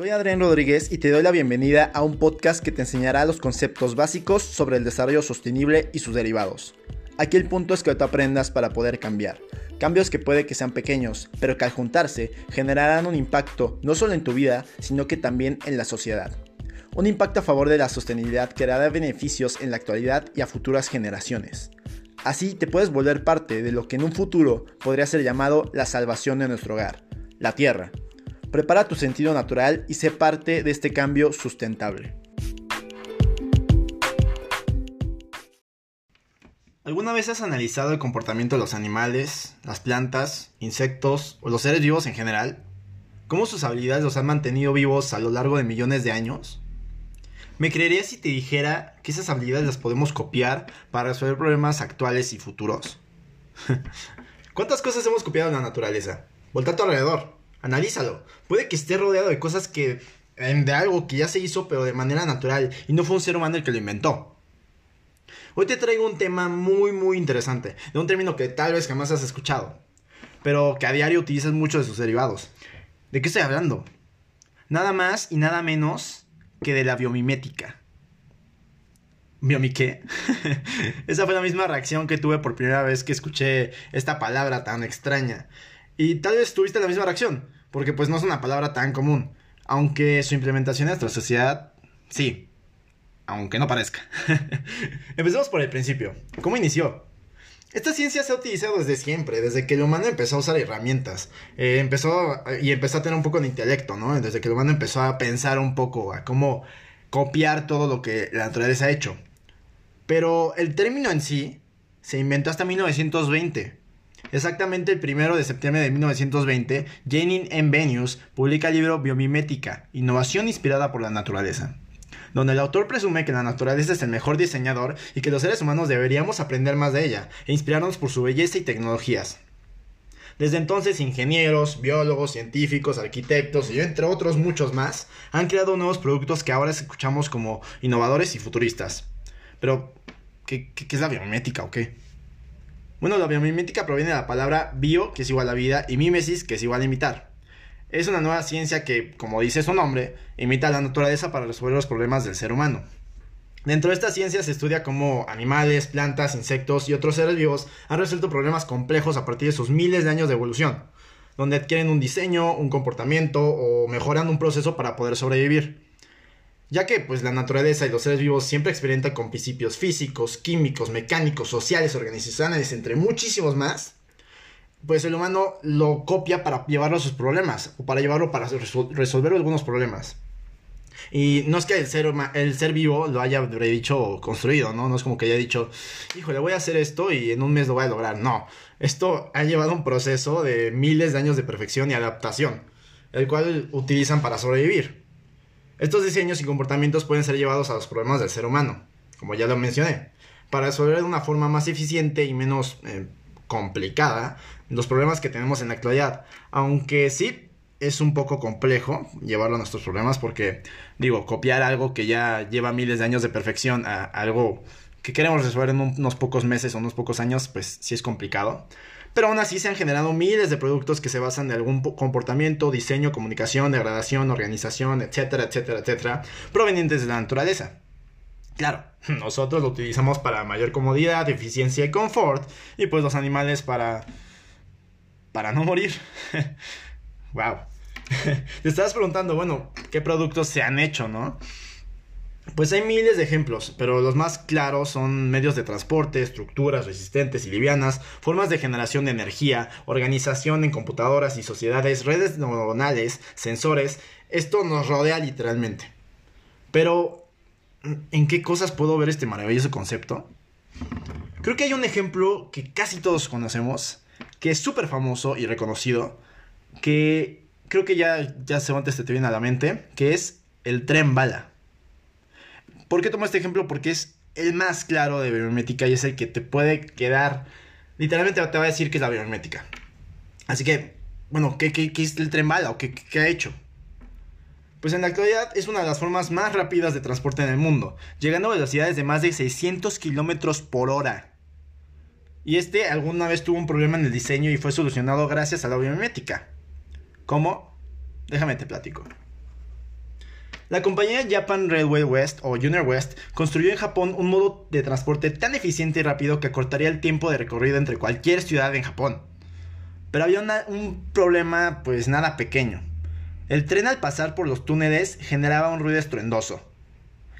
Soy Adrián Rodríguez y te doy la bienvenida a un podcast que te enseñará los conceptos básicos sobre el desarrollo sostenible y sus derivados. Aquí el punto es que tú aprendas para poder cambiar. Cambios que puede que sean pequeños, pero que al juntarse generarán un impacto no solo en tu vida, sino que también en la sociedad. Un impacto a favor de la sostenibilidad que dará beneficios en la actualidad y a futuras generaciones. Así te puedes volver parte de lo que en un futuro podría ser llamado la salvación de nuestro hogar, la Tierra. Prepara tu sentido natural y sé parte de este cambio sustentable. ¿Alguna vez has analizado el comportamiento de los animales, las plantas, insectos o los seres vivos en general? ¿Cómo sus habilidades los han mantenido vivos a lo largo de millones de años? ¿Me creerías si te dijera que esas habilidades las podemos copiar para resolver problemas actuales y futuros? ¿Cuántas cosas hemos copiado en la naturaleza? Volta a tu alrededor. Analízalo. Puede que esté rodeado de cosas que. de algo que ya se hizo, pero de manera natural, y no fue un ser humano el que lo inventó. Hoy te traigo un tema muy, muy interesante, de un término que tal vez jamás has escuchado, pero que a diario utilizas muchos de sus derivados. ¿De qué estoy hablando? Nada más y nada menos que de la biomimética. ¿Biomi qué? Esa fue la misma reacción que tuve por primera vez que escuché esta palabra tan extraña. Y tal vez tuviste la misma reacción, porque pues no es una palabra tan común. Aunque su implementación en nuestra sociedad, sí. Aunque no parezca. Empecemos por el principio. ¿Cómo inició? Esta ciencia se ha utilizado desde siempre, desde que el humano empezó a usar herramientas. Eh, empezó y empezó a tener un poco de intelecto, ¿no? Desde que el humano empezó a pensar un poco a cómo copiar todo lo que la naturaleza ha hecho. Pero el término en sí se inventó hasta 1920 Exactamente el primero de septiembre de 1920, Janine M. Benius publica el libro Biomimética, Innovación inspirada por la naturaleza, donde el autor presume que la naturaleza es el mejor diseñador y que los seres humanos deberíamos aprender más de ella e inspirarnos por su belleza y tecnologías. Desde entonces, ingenieros, biólogos, científicos, arquitectos y entre otros muchos más han creado nuevos productos que ahora escuchamos como innovadores y futuristas. Pero, ¿qué, qué es la biomimética o qué? Bueno, la biomimética proviene de la palabra bio, que es igual a vida, y mimesis, que es igual a imitar. Es una nueva ciencia que, como dice su nombre, imita a la naturaleza para resolver los problemas del ser humano. Dentro de esta ciencia se estudia cómo animales, plantas, insectos y otros seres vivos han resuelto problemas complejos a partir de sus miles de años de evolución, donde adquieren un diseño, un comportamiento o mejoran un proceso para poder sobrevivir ya que pues la naturaleza y los seres vivos siempre experimentan con principios físicos, químicos, mecánicos, sociales, organizacionales, entre muchísimos más, pues el humano lo copia para llevarlo a sus problemas o para llevarlo para resolver algunos problemas. Y no es que el ser, el ser vivo lo haya dicho construido, ¿no? No es como que haya dicho, híjole, voy a hacer esto y en un mes lo voy a lograr. No, esto ha llevado un proceso de miles de años de perfección y adaptación, el cual utilizan para sobrevivir. Estos diseños y comportamientos pueden ser llevados a los problemas del ser humano, como ya lo mencioné, para resolver de una forma más eficiente y menos eh, complicada los problemas que tenemos en la actualidad. Aunque sí es un poco complejo llevarlo a nuestros problemas porque, digo, copiar algo que ya lleva miles de años de perfección a algo que queremos resolver en unos pocos meses o unos pocos años, pues sí es complicado. Pero aún así se han generado miles de productos que se basan en algún comportamiento, diseño, comunicación, degradación, organización, etcétera, etcétera, etcétera, provenientes de la naturaleza. Claro, nosotros lo utilizamos para mayor comodidad, eficiencia y confort, y pues los animales para... para no morir. wow. Te estabas preguntando, bueno, ¿qué productos se han hecho, no? Pues hay miles de ejemplos, pero los más claros son medios de transporte, estructuras resistentes y livianas, formas de generación de energía, organización en computadoras y sociedades, redes neuronales, sensores. Esto nos rodea literalmente. Pero, ¿en qué cosas puedo ver este maravilloso concepto? Creo que hay un ejemplo que casi todos conocemos, que es súper famoso y reconocido, que creo que ya, ya se te viene a la mente, que es el tren bala. ¿Por qué tomo este ejemplo? Porque es el más claro de biomimética y es el que te puede quedar. Literalmente te va a decir que es la biomimética. Así que, bueno, ¿qué, qué, es el tren bala o qué, qué ha hecho? Pues en la actualidad es una de las formas más rápidas de transporte en el mundo, llegando a velocidades de más de 600 kilómetros por hora. Y este alguna vez tuvo un problema en el diseño y fue solucionado gracias a la biomimética. ¿Cómo? Déjame te platico. La compañía Japan Railway West o Junior West construyó en Japón un modo de transporte tan eficiente y rápido que acortaría el tiempo de recorrido entre cualquier ciudad en Japón. Pero había un problema pues nada pequeño. El tren al pasar por los túneles generaba un ruido estruendoso,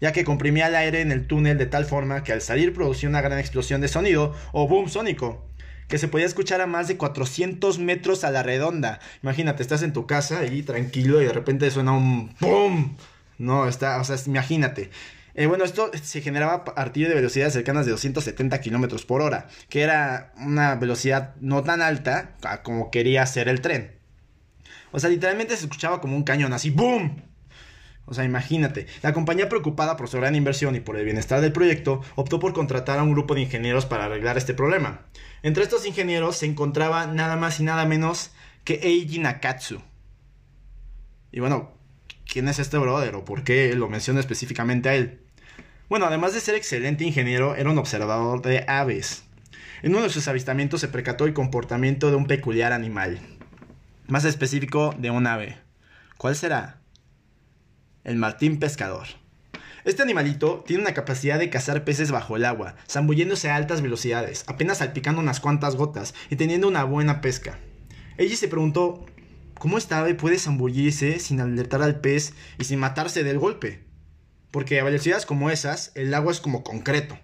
ya que comprimía el aire en el túnel de tal forma que al salir producía una gran explosión de sonido o boom sónico, que se podía escuchar a más de 400 metros a la redonda. Imagínate, estás en tu casa ahí tranquilo y de repente suena un boom no, está, o sea, imagínate. Eh, bueno, esto se generaba a partir de velocidades cercanas de 270 kilómetros por hora, que era una velocidad no tan alta como quería hacer el tren. O sea, literalmente se escuchaba como un cañón, así ¡boom! O sea, imagínate. La compañía preocupada por su gran inversión y por el bienestar del proyecto, optó por contratar a un grupo de ingenieros para arreglar este problema. Entre estos ingenieros se encontraba nada más y nada menos que Eiji Nakatsu. Y bueno, quién es este brother o por qué lo menciona específicamente a él. Bueno, además de ser excelente ingeniero, era un observador de aves. En uno de sus avistamientos se percató el comportamiento de un peculiar animal. Más específico, de un ave. ¿Cuál será? El martín pescador. Este animalito tiene una capacidad de cazar peces bajo el agua, zambulléndose a altas velocidades, apenas salpicando unas cuantas gotas y teniendo una buena pesca. Ella se preguntó ¿Cómo esta ave puede zambullirse sin alertar al pez y sin matarse del golpe? Porque a velocidades como esas, el agua es como concreto.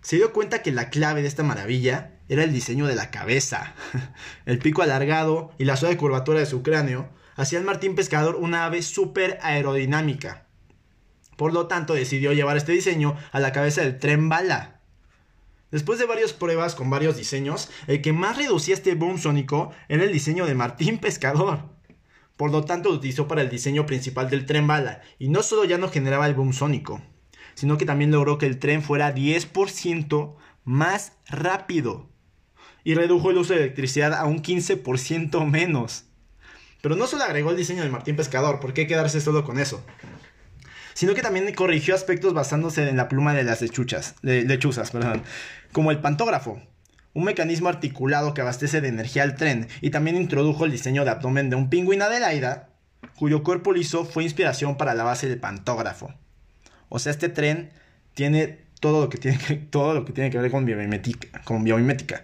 Se dio cuenta que la clave de esta maravilla era el diseño de la cabeza. El pico alargado y la suave curvatura de su cráneo hacían Martín Pescador una ave súper aerodinámica. Por lo tanto, decidió llevar este diseño a la cabeza del tren bala, Después de varias pruebas con varios diseños, el que más reducía este boom sónico era el diseño de Martín Pescador. Por lo tanto, lo utilizó para el diseño principal del tren bala, y no solo ya no generaba el boom sónico, sino que también logró que el tren fuera 10% más rápido, y redujo el uso de electricidad a un 15% menos. Pero no solo agregó el diseño de Martín Pescador, ¿por qué quedarse solo con eso? Sino que también corrigió aspectos basándose en la pluma de las lechuchas, de, lechuzas, perdón, como el pantógrafo, un mecanismo articulado que abastece de energía al tren, y también introdujo el diseño de abdomen de un pingüino Adelaida, cuyo cuerpo liso fue inspiración para la base del pantógrafo. O sea, este tren tiene todo lo que tiene que, todo lo que, tiene que ver con biomimética.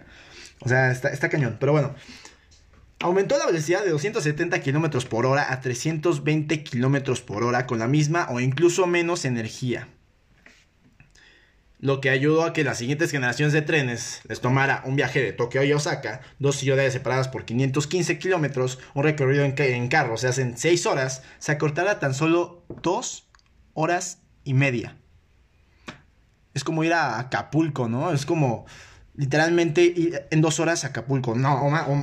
O sea, está cañón. Pero bueno, Aumentó la velocidad de 270 km por hora a 320 km por hora con la misma o incluso menos energía. Lo que ayudó a que las siguientes generaciones de trenes les tomara un viaje de Tokio a Osaka, dos ciudades separadas por 515 kilómetros, un recorrido en, en carro se hacen 6 horas, se acortara tan solo 2 horas y media. Es como ir a Acapulco, ¿no? Es como literalmente en dos horas a Acapulco, no,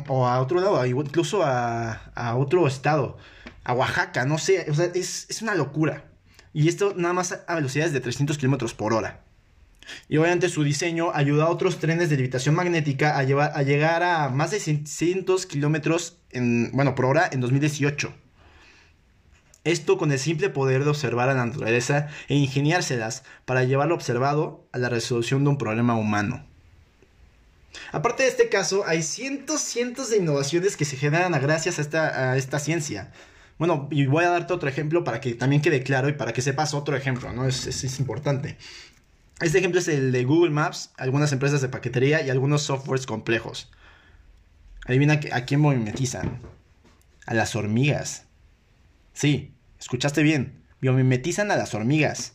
o, a otro lado, incluso a, otro estado, a Oaxaca, no sé, o sea, es, una locura. Y esto nada más a velocidades de 300 kilómetros por hora. Y obviamente su diseño ayudó a otros trenes de levitación magnética a, llevar, a llegar a más de 600 kilómetros bueno, por hora en 2018. Esto con el simple poder de observar a la naturaleza e ingeniárselas para llevarlo observado a la resolución de un problema humano. Aparte de este caso, hay cientos, cientos de innovaciones que se generan gracias a esta, a esta ciencia. Bueno, y voy a darte otro ejemplo para que también quede claro y para que sepas otro ejemplo, ¿no? Es, es, importante. Este ejemplo es el de Google Maps, algunas empresas de paquetería y algunos softwares complejos. Adivina a quién mimetizan. A las hormigas. Sí, escuchaste bien. Biomimetizan a las hormigas.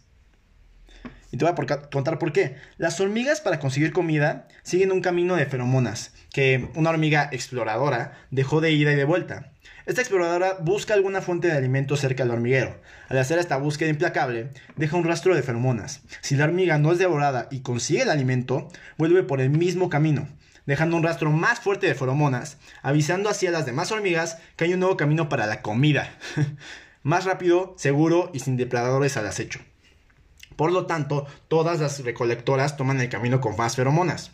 Y te voy a contar por qué. Las hormigas para conseguir comida siguen un camino de feromonas que una hormiga exploradora dejó de ida y de vuelta. Esta exploradora busca alguna fuente de alimento cerca del hormiguero. Al hacer esta búsqueda implacable, deja un rastro de feromonas. Si la hormiga no es devorada y consigue el alimento, vuelve por el mismo camino, dejando un rastro más fuerte de feromonas, avisando así a las demás hormigas que hay un nuevo camino para la comida. más rápido, seguro y sin depredadores al acecho. Por lo tanto, todas las recolectoras toman el camino con más feromonas.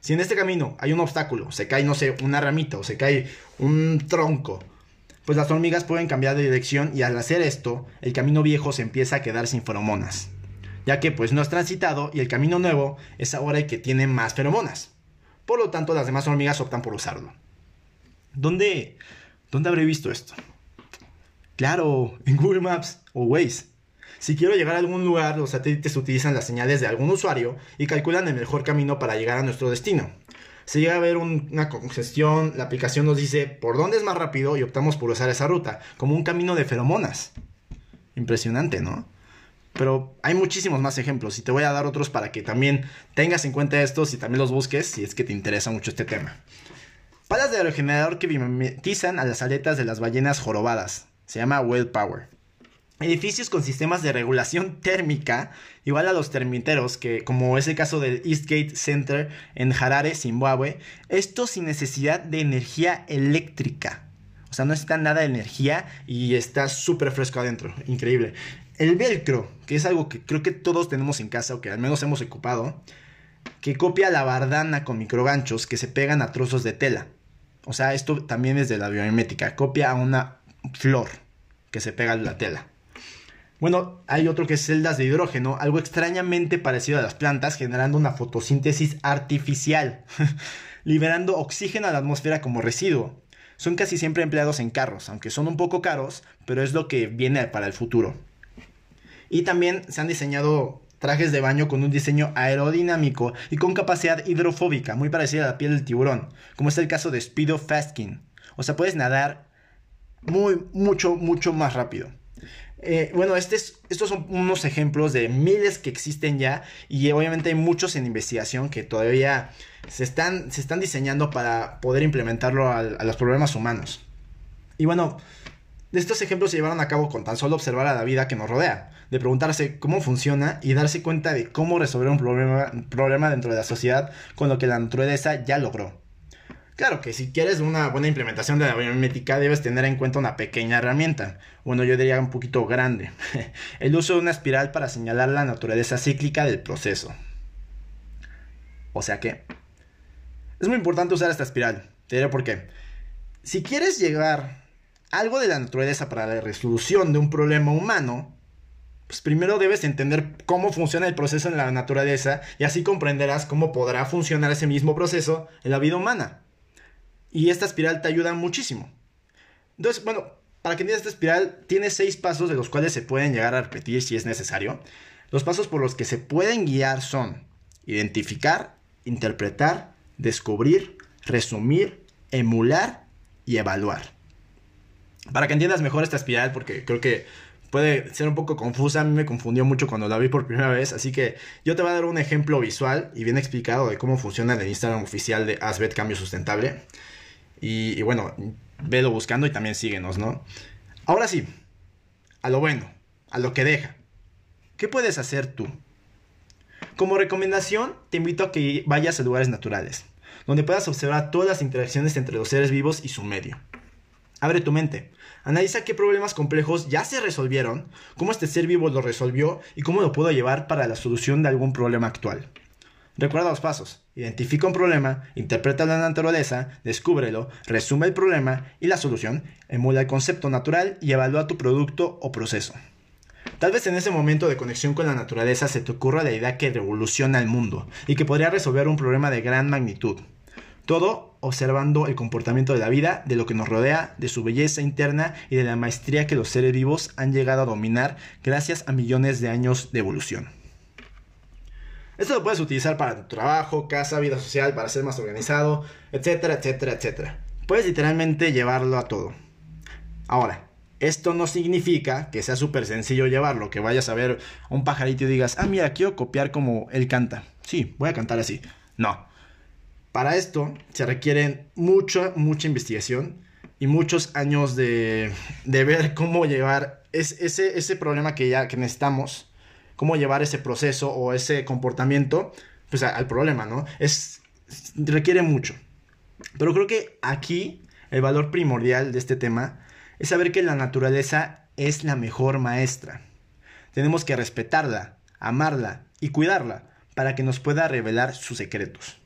Si en este camino hay un obstáculo, se cae, no sé, una ramita o se cae un tronco, pues las hormigas pueden cambiar de dirección y al hacer esto, el camino viejo se empieza a quedar sin feromonas, ya que pues no es transitado y el camino nuevo es ahora el que tiene más feromonas. Por lo tanto, las demás hormigas optan por usarlo. ¿Dónde, dónde habré visto esto? Claro, en Google Maps o Waze. Si quiero llegar a algún lugar, los satélites utilizan las señales de algún usuario y calculan el mejor camino para llegar a nuestro destino. Si llega a haber una congestión, la aplicación nos dice por dónde es más rápido y optamos por usar esa ruta, como un camino de feromonas. Impresionante, ¿no? Pero hay muchísimos más ejemplos y te voy a dar otros para que también tengas en cuenta estos y también los busques si es que te interesa mucho este tema. Palas de aerogenerador que mimetizan a las aletas de las ballenas jorobadas. Se llama Well Power. Edificios con sistemas de regulación térmica, igual a los termiteros, que como es el caso del Eastgate Center en Harare, Zimbabue, esto sin necesidad de energía eléctrica. O sea, no necesita nada de energía y está súper fresco adentro. Increíble. El velcro, que es algo que creo que todos tenemos en casa o que al menos hemos ocupado, que copia la bardana con microganchos que se pegan a trozos de tela. O sea, esto también es de la biomimética. Copia a una flor que se pega a la tela. Bueno, hay otro que es celdas de hidrógeno, algo extrañamente parecido a las plantas, generando una fotosíntesis artificial, liberando oxígeno a la atmósfera como residuo. Son casi siempre empleados en carros, aunque son un poco caros, pero es lo que viene para el futuro. Y también se han diseñado trajes de baño con un diseño aerodinámico y con capacidad hidrofóbica, muy parecida a la piel del tiburón, como es el caso de Speedo Fastkin. O sea, puedes nadar muy, mucho, mucho más rápido. Eh, bueno, este estos son unos ejemplos de miles que existen ya y obviamente hay muchos en investigación que todavía se están, se están diseñando para poder implementarlo a los problemas humanos. Y bueno, estos ejemplos se llevaron a cabo con tan solo observar a la vida que nos rodea, de preguntarse cómo funciona y darse cuenta de cómo resolver un problema, problema dentro de la sociedad con lo que la naturaleza ya logró. Claro que si quieres una buena implementación de la biomimética debes tener en cuenta una pequeña herramienta, bueno yo diría un poquito grande, el uso de una espiral para señalar la naturaleza cíclica del proceso. O sea que es muy importante usar esta espiral, te diré por qué. Si quieres llegar algo de la naturaleza para la resolución de un problema humano, pues primero debes entender cómo funciona el proceso en la naturaleza y así comprenderás cómo podrá funcionar ese mismo proceso en la vida humana. Y esta espiral te ayuda muchísimo. Entonces, bueno, para que entiendas esta espiral, tiene seis pasos de los cuales se pueden llegar a repetir si es necesario. Los pasos por los que se pueden guiar son identificar, interpretar, descubrir, resumir, emular y evaluar para que entiendas mejor esta espiral, porque creo que puede ser un poco confusa, a mí me confundió mucho cuando la vi por primera vez, así que yo te voy a dar un ejemplo visual y bien explicado de cómo funciona el Instagram oficial de Asbet Cambio Sustentable. Y, y bueno, velo buscando y también síguenos, ¿no? Ahora sí, a lo bueno, a lo que deja. ¿Qué puedes hacer tú? Como recomendación, te invito a que vayas a lugares naturales, donde puedas observar todas las interacciones entre los seres vivos y su medio. Abre tu mente. Analiza qué problemas complejos ya se resolvieron, cómo este ser vivo lo resolvió y cómo lo puedo llevar para la solución de algún problema actual. Recuerda los pasos. Identifica un problema, interpreta la naturaleza, descúbrelo, resume el problema y la solución, emula el concepto natural y evalúa tu producto o proceso. Tal vez en ese momento de conexión con la naturaleza se te ocurra la idea que revoluciona el mundo y que podría resolver un problema de gran magnitud. Todo observando el comportamiento de la vida, de lo que nos rodea, de su belleza interna y de la maestría que los seres vivos han llegado a dominar gracias a millones de años de evolución. Esto lo puedes utilizar para tu trabajo, casa, vida social, para ser más organizado, etcétera, etcétera, etcétera. Puedes literalmente llevarlo a todo. Ahora, esto no significa que sea súper sencillo llevarlo, que vayas a ver un pajarito y digas, ah, mira, quiero copiar como él canta. Sí, voy a cantar así. No, para esto se requiere mucha, mucha investigación y muchos años de, ver cómo llevar ese, ese problema que ya que necesitamos, cómo llevar ese proceso o ese comportamiento pues, al problema, ¿no? Es, requiere mucho. Pero creo que aquí el valor primordial de este tema es saber que la naturaleza es la mejor maestra. Tenemos que respetarla, amarla y cuidarla para que nos pueda revelar sus secretos.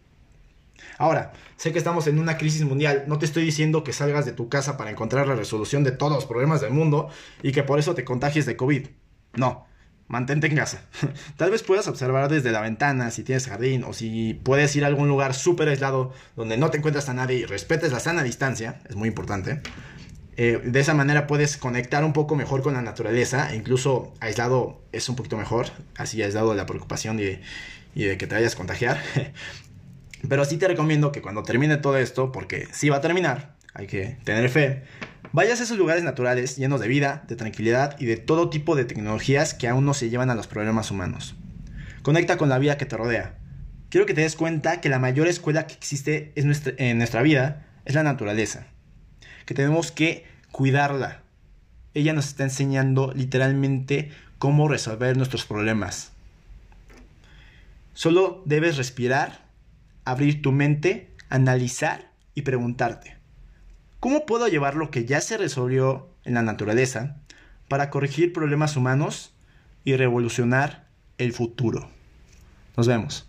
Ahora, sé que estamos en una crisis mundial, no te estoy diciendo que salgas de tu casa para encontrar la resolución de todos los problemas del mundo y que por eso te contagies de COVID. No, mantente en casa. Tal vez puedas observar desde la ventana si tienes jardín o si puedes ir a algún lugar súper aislado donde no te encuentras a nadie y respetes la sana distancia, es muy importante. Eh, de esa manera puedes conectar un poco mejor con la naturaleza, e incluso aislado es un poquito mejor, así aislado de la preocupación y, y de que te vayas a contagiar. Pero sí te recomiendo que cuando termine todo esto, porque sí va a terminar, hay que tener fe, vayas a esos lugares naturales llenos de vida, de tranquilidad y de todo tipo de tecnologías que aún no se llevan a los problemas humanos. Conecta con la vida que te rodea. Quiero que te des cuenta que la mayor escuela que existe en nuestra vida es la naturaleza. Que tenemos que cuidarla. Ella nos está enseñando literalmente cómo resolver nuestros problemas. Solo debes respirar, abrir tu mente, analizar y preguntarte, ¿cómo puedo llevar lo que ya se resolvió en la naturaleza para corregir problemas humanos y revolucionar el futuro. Nos vemos.